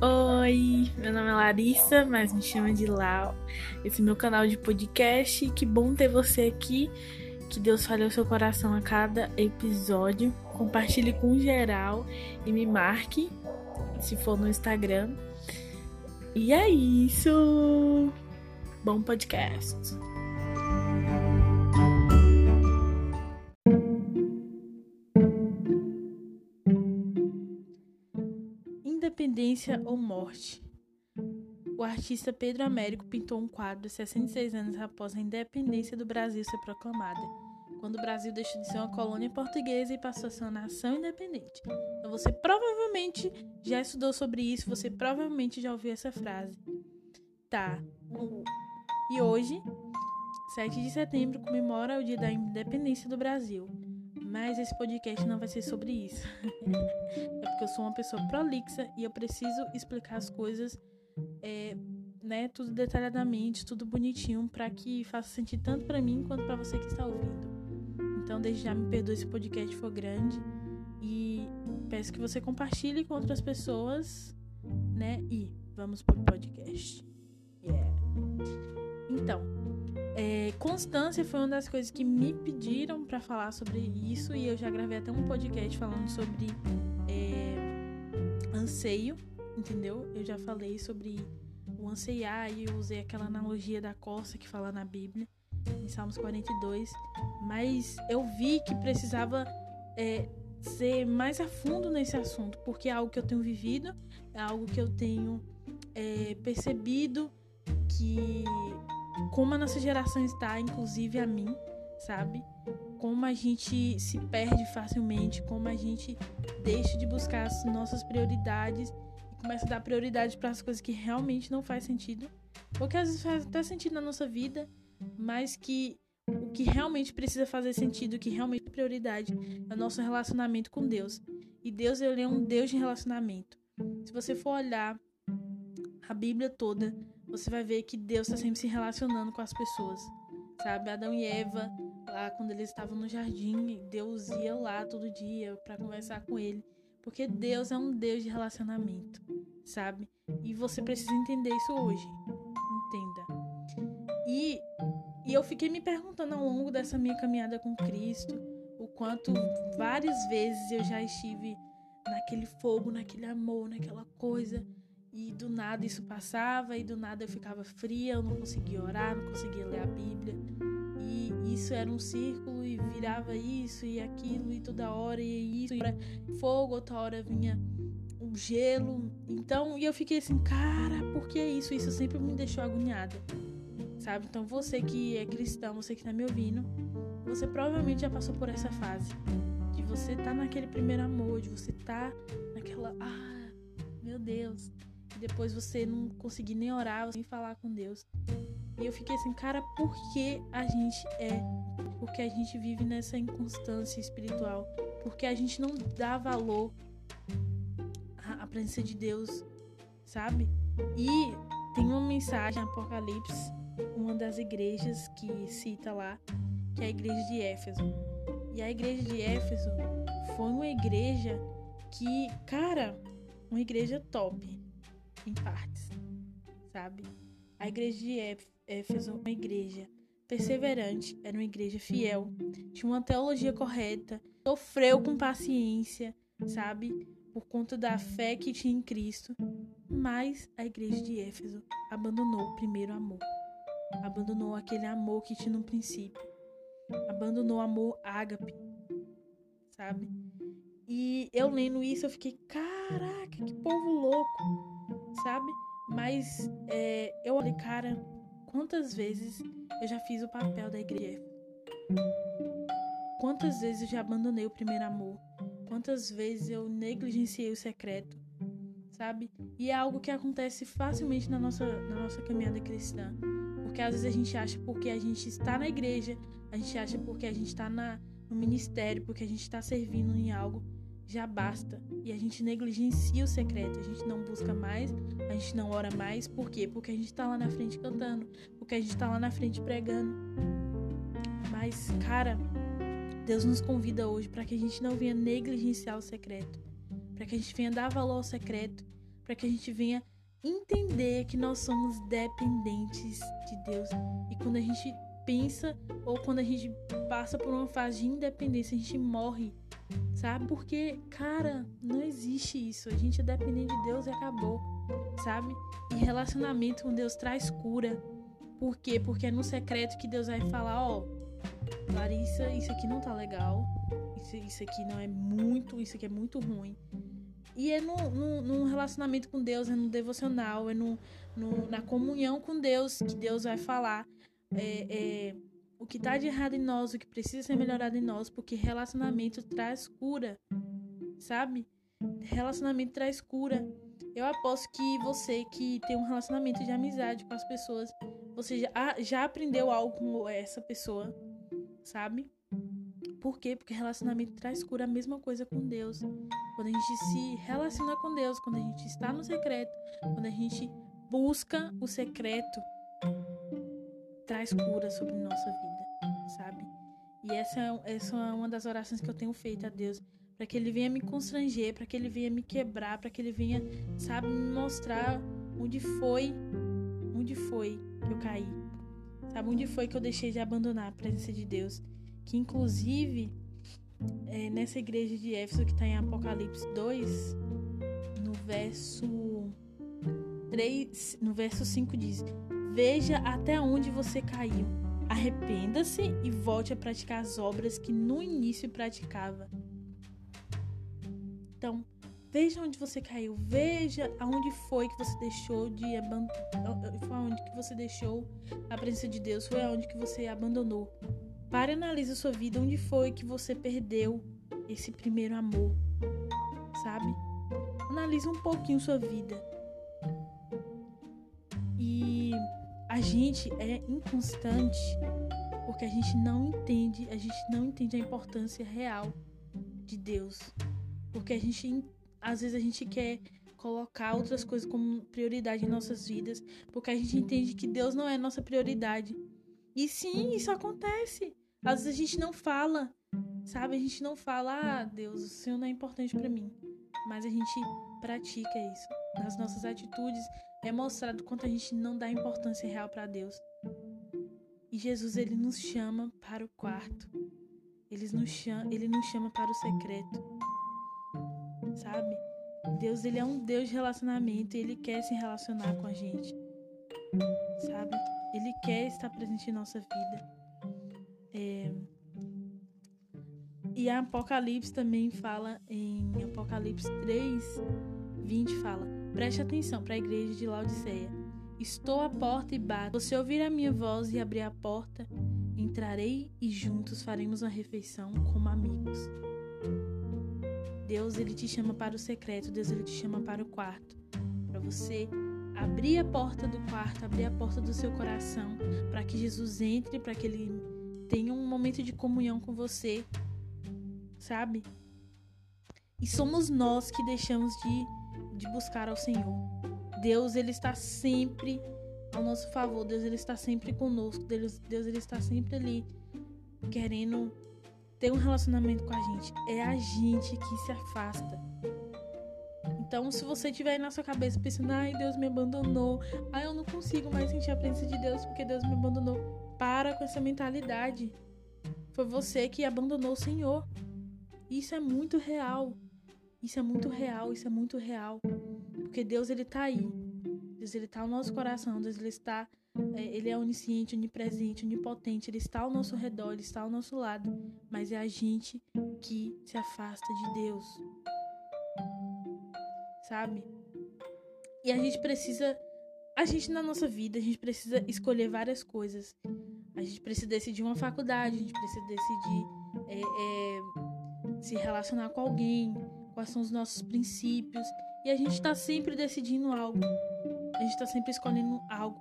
Oi, meu nome é Larissa, mas me chama de Lau. Esse é meu canal de podcast. Que bom ter você aqui. Que Deus fale ao seu coração a cada episódio. Compartilhe com geral e me marque se for no Instagram. E é isso. Bom podcast. Independência ou morte. O artista Pedro Américo pintou um quadro 66 anos após a independência do Brasil ser proclamada, quando o Brasil deixou de ser uma colônia portuguesa e passou a ser uma nação independente. Então você provavelmente já estudou sobre isso, você provavelmente já ouviu essa frase. Tá. E hoje, 7 de setembro, comemora o dia da independência do Brasil. Mas esse podcast não vai ser sobre isso. é porque eu sou uma pessoa prolixa e eu preciso explicar as coisas, é, né, tudo detalhadamente, tudo bonitinho, para que faça sentido tanto para mim quanto para você que está ouvindo. Então, desde já me perdoe se o podcast for grande e peço que você compartilhe com outras pessoas, né? E vamos pro podcast. Yeah. Então, é, constância foi uma das coisas que me pediram para falar sobre isso e eu já gravei até um podcast falando sobre é, anseio, entendeu? Eu já falei sobre o anseiar e usei aquela analogia da costa que fala na Bíblia, em Salmos 42, mas eu vi que precisava é, ser mais a fundo nesse assunto, porque é algo que eu tenho vivido, é algo que eu tenho é, percebido que como a nossa geração está, inclusive a mim, sabe? Como a gente se perde facilmente, como a gente deixa de buscar as nossas prioridades e começa a dar prioridade para as coisas que realmente não faz sentido, ou que às vezes faz até sentido na nossa vida, mas que o que realmente precisa fazer sentido, o que realmente é prioridade é o nosso relacionamento com Deus. E Deus ele é um Deus de relacionamento. Se você for olhar a Bíblia toda, você vai ver que Deus está sempre se relacionando com as pessoas. Sabe? Adão e Eva, lá quando eles estavam no jardim, Deus ia lá todo dia para conversar com ele. Porque Deus é um Deus de relacionamento, sabe? E você precisa entender isso hoje. Entenda. E, e eu fiquei me perguntando ao longo dessa minha caminhada com Cristo o quanto várias vezes eu já estive naquele fogo, naquele amor, naquela coisa e do nada isso passava, e do nada eu ficava fria, eu não conseguia orar, não conseguia ler a Bíblia. E isso era um círculo e virava isso e aquilo, e toda hora e isso, e fogo, outra hora vinha o gelo. Então, e eu fiquei assim, cara, por que isso? Isso sempre me deixou agoniada. Sabe? Então, você que é cristão, você que tá me ouvindo, você provavelmente já passou por essa fase. De você tá naquele primeiro amor, de você tá naquela. Ah, meu Deus, depois você não conseguir nem orar, nem falar com Deus. E eu fiquei assim, cara, por que a gente é? Porque a gente vive nessa inconstância espiritual. Porque a gente não dá valor à, presença de Deus, sabe? E tem uma mensagem Apocalipse, uma das igrejas que cita lá, que é a igreja de Éfeso. E a igreja de Éfeso foi uma igreja que, cara, uma igreja top em partes, sabe? A igreja de Éfeso, uma igreja perseverante, era uma igreja fiel, tinha uma teologia correta, sofreu com paciência, sabe? Por conta da fé que tinha em Cristo. Mas a igreja de Éfeso abandonou o primeiro amor. Abandonou aquele amor que tinha no princípio. Abandonou o amor ágape, sabe? E eu lendo isso, eu fiquei, caraca, que povo louco sabe? Mas é, eu olhei, cara, quantas vezes eu já fiz o papel da igreja? Quantas vezes eu já abandonei o primeiro amor? Quantas vezes eu negligenciei o secreto? Sabe? E é algo que acontece facilmente na nossa, na nossa caminhada cristã. Porque às vezes a gente acha porque a gente está na igreja, a gente acha porque a gente está no ministério, porque a gente está servindo em algo já basta. E a gente negligencia o secreto, a gente não busca mais, a gente não ora mais. Por quê? Porque a gente tá lá na frente cantando, porque a gente tá lá na frente pregando. Mas, cara, Deus nos convida hoje para que a gente não venha negligenciar o secreto, para que a gente venha dar valor ao secreto, para que a gente venha entender que nós somos dependentes de Deus. E quando a gente pensa ou quando a gente passa por uma fase de independência, a gente morre, sabe? Porque, cara, não existe isso. A gente é dependente de Deus e acabou, sabe? E relacionamento com Deus traz cura. Por quê? Porque é no secreto que Deus vai falar, ó, Larissa, isso aqui não tá legal. Isso, isso aqui não é muito, isso aqui é muito ruim. E é no, no, no, relacionamento com Deus, é no devocional, é no, no, na comunhão com Deus que Deus vai falar é, é, o que está de errado em nós, o que precisa ser melhorado em nós, porque relacionamento traz cura, sabe? Relacionamento traz cura. Eu aposto que você que tem um relacionamento de amizade com as pessoas, você já, ah, já aprendeu algo com essa pessoa, sabe? Por quê? Porque relacionamento traz cura, a mesma coisa com Deus. Quando a gente se relaciona com Deus, quando a gente está no secreto, quando a gente busca o secreto, traz cura sobre nossa vida, sabe? E essa é, essa é uma das orações que eu tenho feito a Deus, para que Ele venha me constranger, para que Ele venha me quebrar, para que Ele venha, sabe, me mostrar onde foi, onde foi que eu caí, sabe, onde foi que eu deixei de abandonar a presença de Deus, que inclusive é, nessa igreja de Éfeso que está em Apocalipse 2, no verso 3, no verso 5 diz: Veja até onde você caiu. Arrependa-se e volte a praticar as obras que no início praticava. Então, veja onde você caiu, veja aonde foi que você deixou de foi aonde que você deixou a presença de Deus, foi aonde que você abandonou. Pare e analise a sua vida, onde foi que você perdeu esse primeiro amor, sabe? Analise um pouquinho sua vida. A gente é inconstante porque a gente não entende, a gente não entende a importância real de Deus. Porque a gente às vezes a gente quer colocar outras coisas como prioridade em nossas vidas, porque a gente entende que Deus não é nossa prioridade. E sim, isso acontece. Às vezes a gente não fala, sabe? A gente não fala, ah, Deus, o Senhor não é importante para mim. Mas a gente pratica isso nas nossas atitudes, é mostrado quanto a gente não dá importância real para Deus. E Jesus ele nos chama para o quarto. Ele nos chama, ele nos chama para o secreto. Sabe? Deus ele é um Deus de relacionamento e ele quer se relacionar com a gente. Sabe? Ele quer estar presente em nossa vida. É... E a Apocalipse também fala em Apocalipse 3, 20 fala: Preste atenção para a igreja de Laodiceia. Estou à porta e bato. Você ouvir a minha voz e abrir a porta, entrarei e juntos faremos uma refeição como amigos. Deus ele te chama para o secreto, Deus ele te chama para o quarto, para você abrir a porta do quarto, abrir a porta do seu coração, para que Jesus entre, para que ele tenha um momento de comunhão com você, sabe? E somos nós que deixamos de de buscar ao Senhor. Deus, ele está sempre ao nosso favor. Deus, ele está sempre conosco. Deus, Deus ele está sempre ali querendo ter um relacionamento com a gente. É a gente que se afasta. Então, se você tiver aí na sua cabeça pensando, ai, Deus me abandonou, ai, eu não consigo mais sentir a presença de Deus porque Deus me abandonou, para com essa mentalidade. Foi você que abandonou o Senhor. Isso é muito real. Isso é muito real, isso é muito real. Porque Deus, ele tá aí. Deus, ele tá no nosso coração. Deus, ele está... É, ele é onisciente, onipresente, onipotente. Ele está ao nosso redor, ele está ao nosso lado. Mas é a gente que se afasta de Deus. Sabe? E a gente precisa... A gente, na nossa vida, a gente precisa escolher várias coisas. A gente precisa decidir uma faculdade, a gente precisa decidir é, é, se relacionar com alguém, quais são os nossos princípios. E a gente está sempre decidindo algo. A gente está sempre escolhendo algo.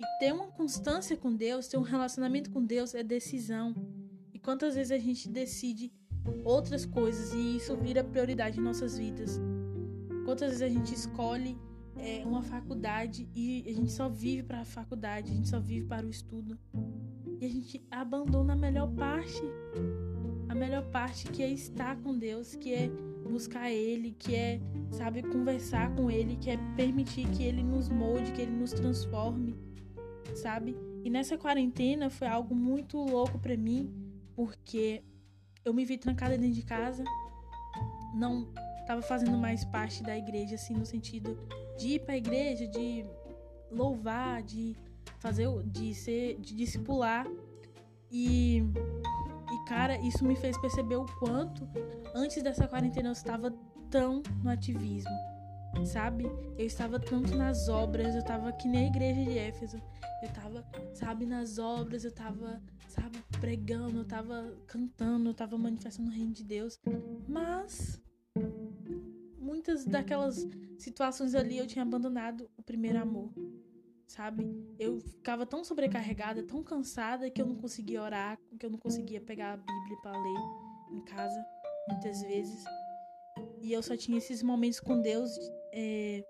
E ter uma constância com Deus, ter um relacionamento com Deus é decisão. E quantas vezes a gente decide outras coisas e isso vira prioridade em nossas vidas? Quantas vezes a gente escolhe é, uma faculdade e a gente só vive para a faculdade, a gente só vive para o estudo. E a gente abandona a melhor parte. A melhor parte que é estar com Deus, que é buscar Ele, que é, sabe, conversar com Ele, que é permitir que Ele nos molde, que Ele nos transforme, sabe? E nessa quarentena foi algo muito louco para mim, porque eu me vi trancada dentro de casa, não estava fazendo mais parte da igreja, assim, no sentido de ir para a igreja, de louvar, de fazer, de ser, de discipular. E, e cara, isso me fez perceber o quanto antes dessa quarentena eu estava tão no ativismo, sabe? Eu estava tanto nas obras, eu estava que nem a igreja de Éfeso. Eu estava, sabe, nas obras, eu estava, sabe, pregando, eu estava cantando, eu estava manifestando o reino de Deus. Mas muitas daquelas situações ali eu tinha abandonado o primeiro amor, sabe? Eu ficava tão sobrecarregada, tão cansada que eu não conseguia orar, que eu não conseguia pegar a Bíblia para ler em casa, muitas vezes. E eu só tinha esses momentos com Deus, é,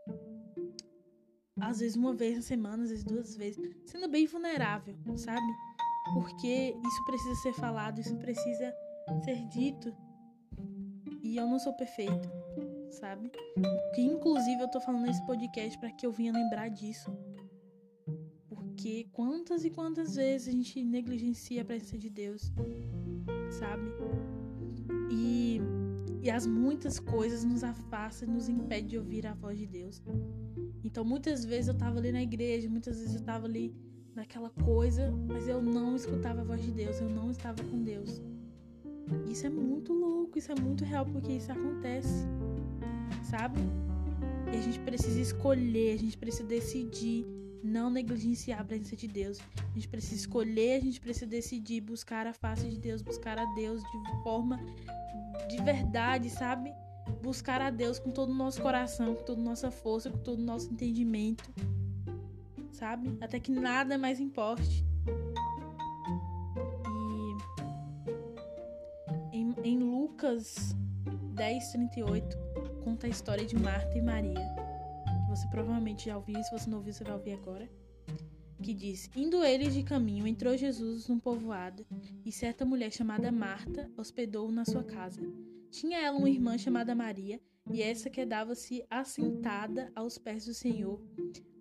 às vezes uma vez na semana, às vezes duas vezes, sendo bem vulnerável, sabe? Porque isso precisa ser falado, isso precisa ser dito. E eu não sou perfeita sabe? Que inclusive eu tô falando nesse podcast para que eu venha lembrar disso. Porque quantas e quantas vezes a gente negligencia a presença de Deus, sabe? E, e as muitas coisas nos afastam e nos impedem de ouvir a voz de Deus. Então muitas vezes eu tava ali na igreja, muitas vezes eu tava ali naquela coisa, mas eu não escutava a voz de Deus, eu não estava com Deus. Isso é muito louco, isso é muito real porque isso acontece sabe? E a gente precisa escolher, a gente precisa decidir não negligenciar a presença de Deus. A gente precisa escolher, a gente precisa decidir buscar a face de Deus, buscar a Deus de forma de verdade, sabe? Buscar a Deus com todo o nosso coração, com toda a nossa força, com todo o nosso entendimento, sabe? Até que nada mais importe. E em, em Lucas 10, 38 conta a história de Marta e Maria, você provavelmente já ouviu, se você não ouviu, você vai ouvir agora. Que diz: Indo eles de caminho, entrou Jesus num povoado, e certa mulher chamada Marta hospedou-o na sua casa. Tinha ela uma irmã chamada Maria, e essa quedava-se assentada aos pés do Senhor,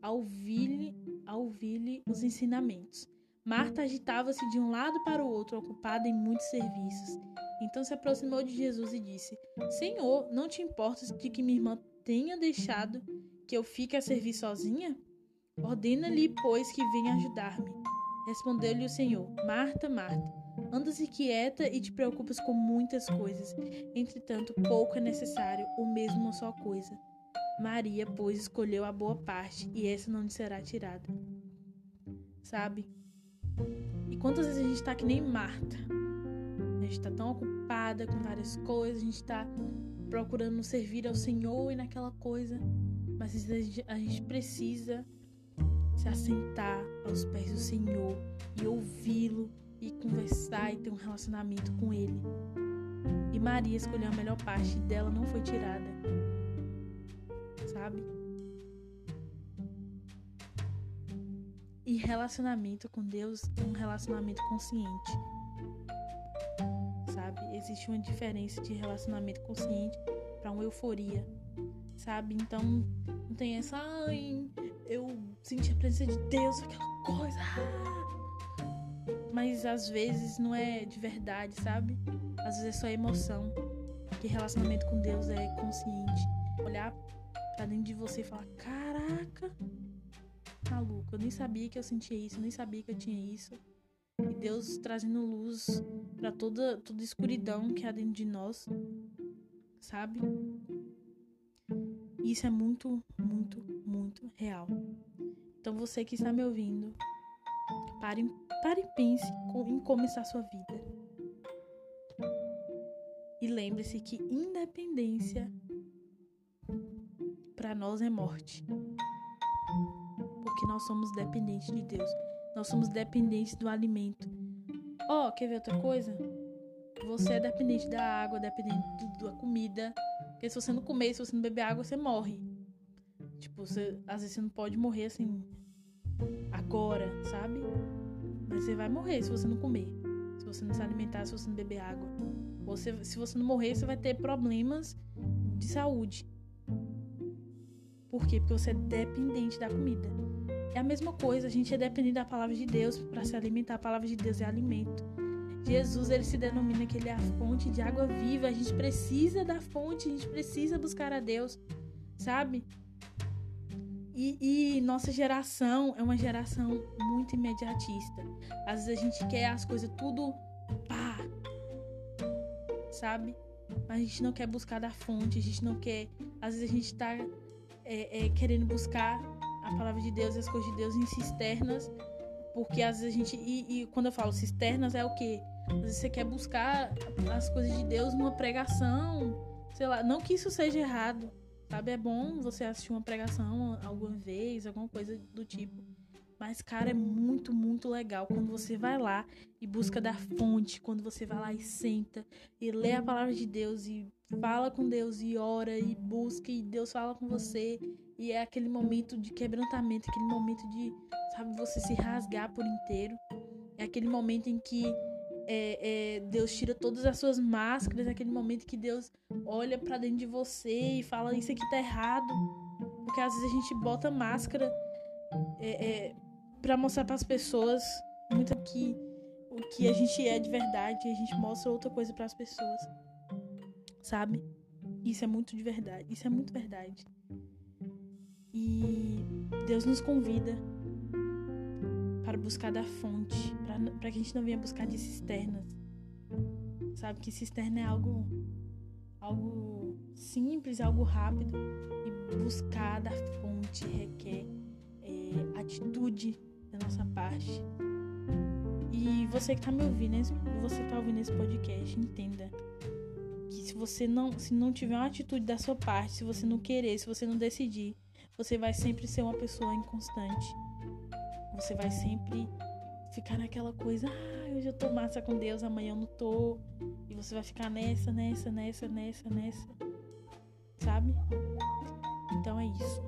a ouvir-lhe ouvir os ensinamentos. Marta agitava-se de um lado para o outro, ocupada em muitos serviços. Então se aproximou de Jesus e disse: Senhor, não te importas de que minha irmã tenha deixado que eu fique a servir sozinha? Ordena-lhe, pois, que venha ajudar-me. Respondeu-lhe o Senhor: Marta, Marta, andas inquieta e te preocupas com muitas coisas. Entretanto, pouco é necessário, ou mesmo uma só coisa. Maria, pois, escolheu a boa parte, e essa não lhe será tirada. Sabe? E quantas vezes a gente tá que nem Marta? gente está tão ocupada com várias coisas, a gente está procurando servir ao Senhor e naquela coisa, mas a gente precisa se assentar aos pés do Senhor e ouvi-lo e conversar e ter um relacionamento com Ele. E Maria escolheu a melhor parte dela, não foi tirada. Sabe? E relacionamento com Deus é um relacionamento consciente existe uma diferença de relacionamento consciente para uma euforia, sabe? Então não tem essa, ai, eu senti a presença de Deus, aquela coisa. Mas às vezes não é de verdade, sabe? Às vezes é só emoção. Que relacionamento com Deus é consciente. Olhar pra dentro de você e falar: Caraca, maluco, eu nem sabia que eu sentia isso, eu nem sabia que eu tinha isso. E Deus trazendo luz para toda toda escuridão que há dentro de nós, sabe? Isso é muito, muito, muito real. Então você que está me ouvindo, pare, pare e pense em como está a sua vida. E lembre-se que independência para nós é morte. Porque nós somos dependentes de Deus. Nós somos dependentes do alimento. Ó, oh, quer ver outra coisa? Você é dependente da água, dependente da comida. Porque se você não comer, se você não beber água, você morre. Tipo, você, às vezes você não pode morrer assim agora, sabe? Mas você vai morrer se você não comer. Se você não se alimentar, se você não beber água. Você, se você não morrer, você vai ter problemas de saúde. Por quê? Porque você é dependente da comida. É a mesma coisa, a gente é dependente da palavra de Deus para se alimentar. A palavra de Deus é alimento. Jesus, ele se denomina que ele é a fonte de água viva. A gente precisa da fonte, a gente precisa buscar a Deus, sabe? E, e, nossa geração é uma geração muito imediatista. Às vezes a gente quer as coisas tudo pá, sabe? Mas a gente não quer buscar da fonte, a gente não quer. Às vezes a gente tá é, é, querendo buscar a palavra de Deus e as coisas de Deus em cisternas, porque às vezes a gente. E, e quando eu falo cisternas é o quê? Às vezes você quer buscar as coisas de Deus numa pregação, sei lá. Não que isso seja errado, sabe? É bom você assistir uma pregação alguma vez, alguma coisa do tipo. Mas, cara, é muito, muito legal quando você vai lá e busca da fonte, quando você vai lá e senta e lê a palavra de Deus e fala com Deus e ora e busca e Deus fala com você. E é aquele momento de quebrantamento, aquele momento de, sabe, você se rasgar por inteiro. É aquele momento em que é, é, Deus tira todas as suas máscaras, é aquele momento que Deus olha para dentro de você e fala: Isso aqui tá errado. Porque às vezes a gente bota máscara é, é para mostrar para as pessoas muito que o que a gente é de verdade, a gente mostra outra coisa para as pessoas. Sabe? Isso é muito de verdade, isso é muito verdade. E Deus nos convida para buscar da fonte, para que a gente não venha buscar de cisternas. Sabe que cisterna é algo algo simples, algo rápido e buscar da fonte requer é, atitude da nossa parte. E você que tá me ouvindo, você tá ouvindo esse podcast, entenda que se você não, se não tiver uma atitude da sua parte, se você não querer, se você não decidir, você vai sempre ser uma pessoa inconstante. Você vai sempre ficar naquela coisa, ah, hoje eu tô massa com Deus, amanhã eu não tô. E você vai ficar nessa, nessa, nessa, nessa, nessa. Sabe? Então é isso.